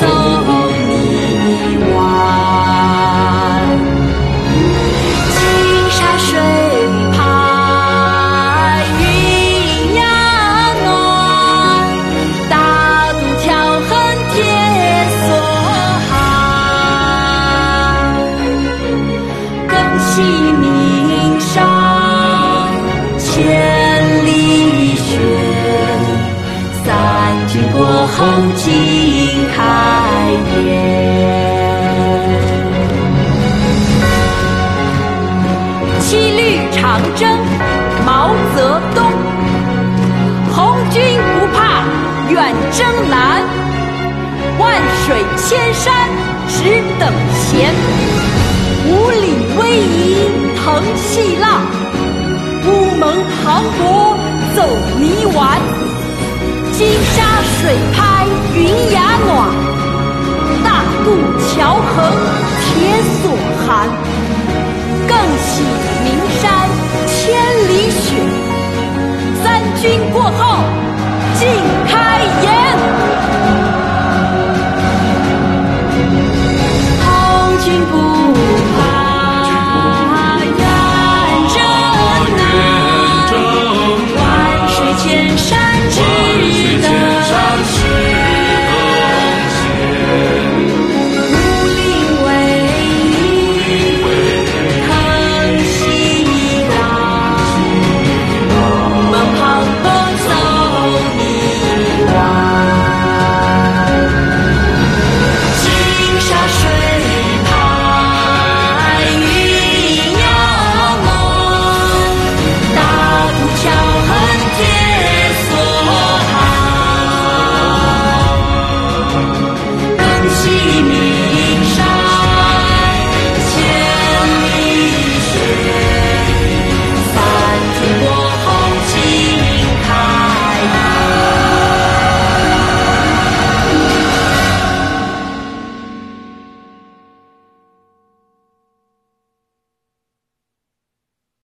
走一晚，金沙水拍云崖暖，大渡桥横铁索寒，更喜岷山千里雪，三军过后尽。征难，万水千山只等闲。五岭逶迤腾细浪，乌蒙磅礴走泥丸。金沙水拍云崖暖，大渡桥横铁索寒。更喜名山千里雪，三军过后尽开细腻